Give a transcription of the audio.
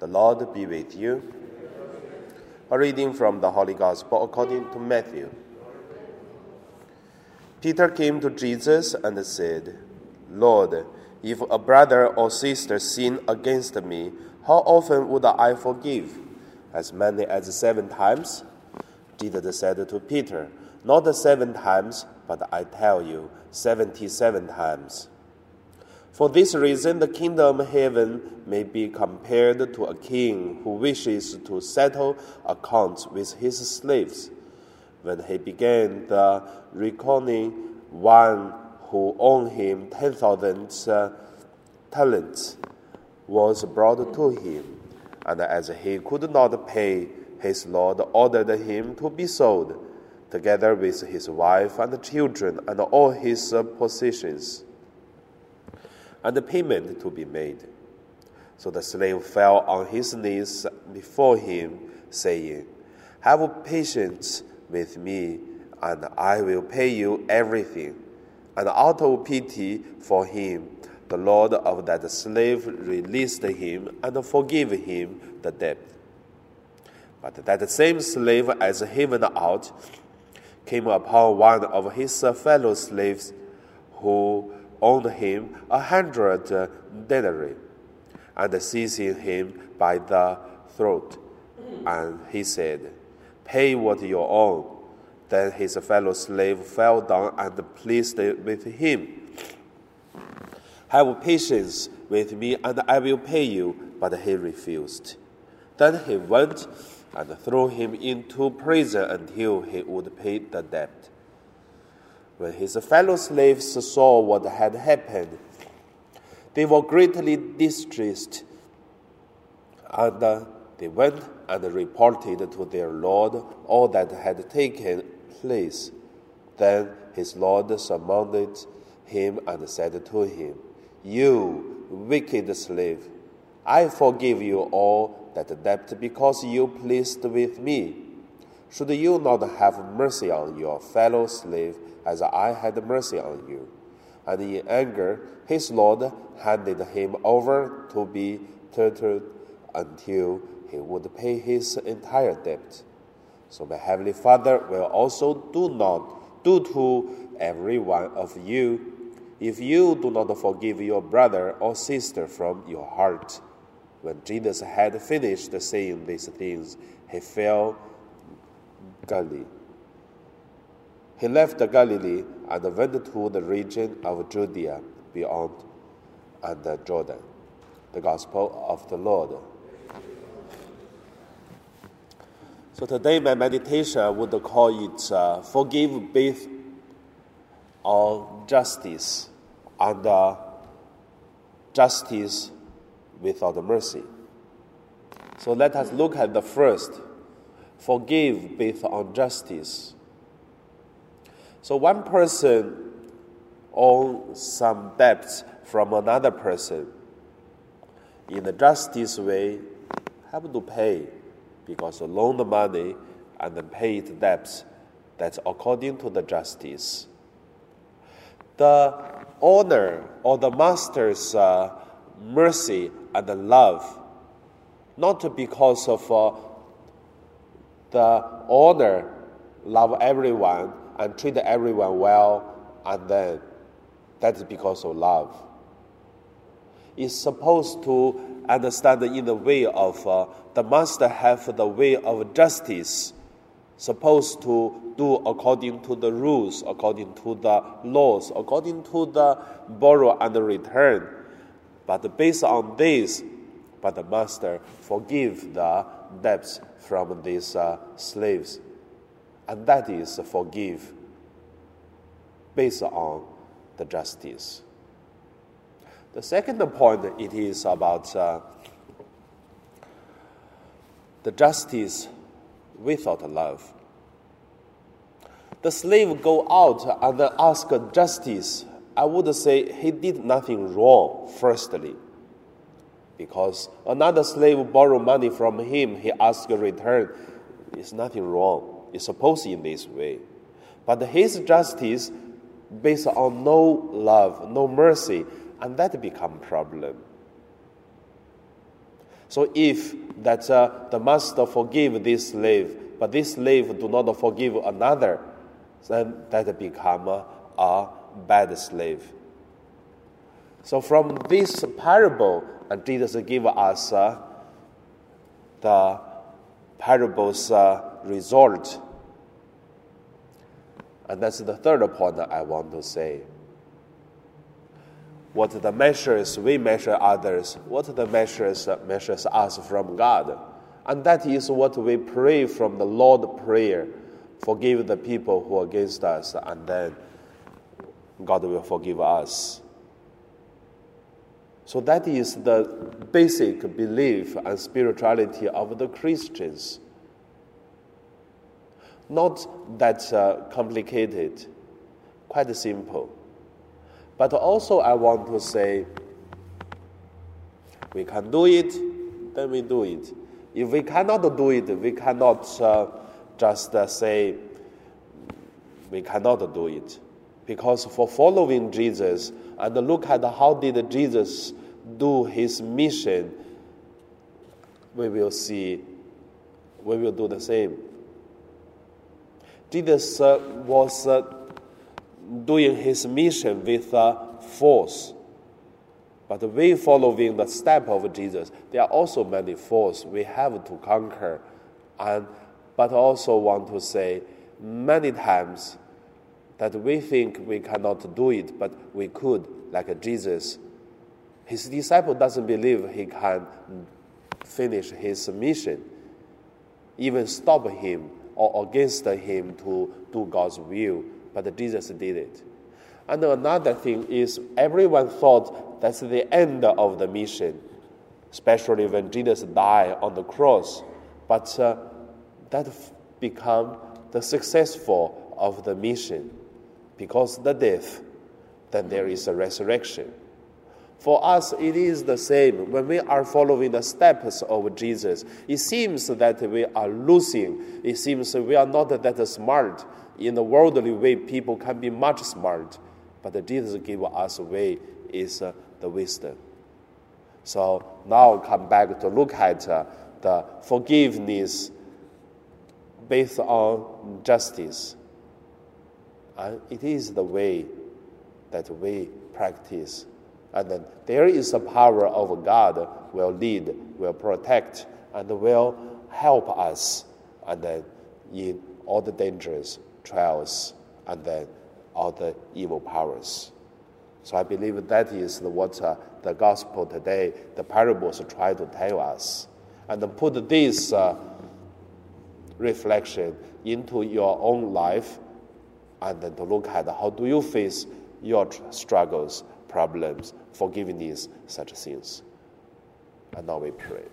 The Lord be with you. A reading from the Holy Gospel according to Matthew. Peter came to Jesus and said, Lord, if a brother or sister sin against me, how often would I forgive? As many as seven times? Jesus said to Peter, Not seven times, but I tell you, seventy seven times. For this reason, the kingdom of heaven may be compared to a king who wishes to settle accounts with his slaves. When he began the reckoning, one who owed him 10,000 uh, talents was brought to him. And as he could not pay, his Lord ordered him to be sold, together with his wife and children and all his possessions and the payment to be made. So the slave fell on his knees before him, saying, Have patience with me, and I will pay you everything. And out of pity for him, the Lord of that slave released him and forgave him the debt. But that same slave, as he went out, came upon one of his fellow slaves who owed him a hundred uh, denarii, and seizing him by the throat. And he said, Pay what you owe. Then his fellow slave fell down and pleaded with him. Have patience with me, and I will pay you. But he refused. Then he went and threw him into prison until he would pay the debt. When his fellow slaves saw what had happened, they were greatly distressed, and uh, they went and reported to their Lord all that had taken place. Then his Lord summoned him and said to him, You wicked slave, I forgive you all that debt because you pleased with me. Should you not have mercy on your fellow slave? as I had mercy on you. And in anger, his Lord handed him over to be tortured until he would pay his entire debt. So my heavenly Father will also do not do to every one of you if you do not forgive your brother or sister from your heart. When Jesus had finished saying these things, he fell Galilee. He left the Galilee and went to the region of Judea beyond and the Jordan. The Gospel of the Lord. So today my meditation would call it uh, forgive based on justice and uh, justice without mercy. So let us look at the first forgive based on justice. So one person owns some debts from another person. In the justice way, have to pay because loan the money and then pay the debts. That's according to the justice. The owner or the master's uh, mercy and love, not because of uh, the owner love everyone and treat everyone well, and then that's because of love. It's supposed to understand in the way of uh, the master have the way of justice, supposed to do according to the rules, according to the laws, according to the borrow and return. But based on this, but the master forgive the debts from these uh, slaves and that is forgive based on the justice. The second point it is about uh, the justice without love. The slave go out and ask justice. I would say he did nothing wrong. Firstly, because another slave borrow money from him, he asked return. It's nothing wrong It's supposed in this way. But his justice based on no love, no mercy, and that become problem. So if that uh, the master forgive this slave, but this slave do not forgive another, then that become a, a bad slave. So from this parable, Jesus give us uh, the parable's uh, result. And that's the third point that I want to say. What the measures we measure others, what the measures measures us from God. And that is what we pray from the Lord Prayer. Forgive the people who are against us, and then God will forgive us. So that is the basic belief and spirituality of the Christians. Not that uh, complicated, quite simple. But also, I want to say we can do it, then we do it. If we cannot do it, we cannot uh, just uh, say we cannot do it. Because for following Jesus, and look at how did Jesus do his mission, we will see, we will do the same. Jesus uh, was uh, doing his mission with uh, force. But we following the step of Jesus, there are also many force we have to conquer. And, but also want to say many times that we think we cannot do it, but we could, like Jesus his disciple doesn't believe he can finish his mission, even stop him or against him to do God's will. But Jesus did it. And another thing is, everyone thought that's the end of the mission, especially when Jesus died on the cross. But uh, that become the successful of the mission, because the death, then there is a resurrection. For us, it is the same. When we are following the steps of Jesus, it seems that we are losing. It seems we are not that smart. In the worldly way, people can be much smart. But Jesus gave us a way is uh, the wisdom. So now come back to look at uh, the forgiveness based on justice. And it is the way that we practice and then there is the power of God will lead, will protect, and will help us. And then in all the dangers, trials, and then all the evil powers. So I believe that is what uh, the gospel today, the parables try to tell us. And put this uh, reflection into your own life and then to look at how do you face your struggles problems, forgiveness, such things. And now we pray.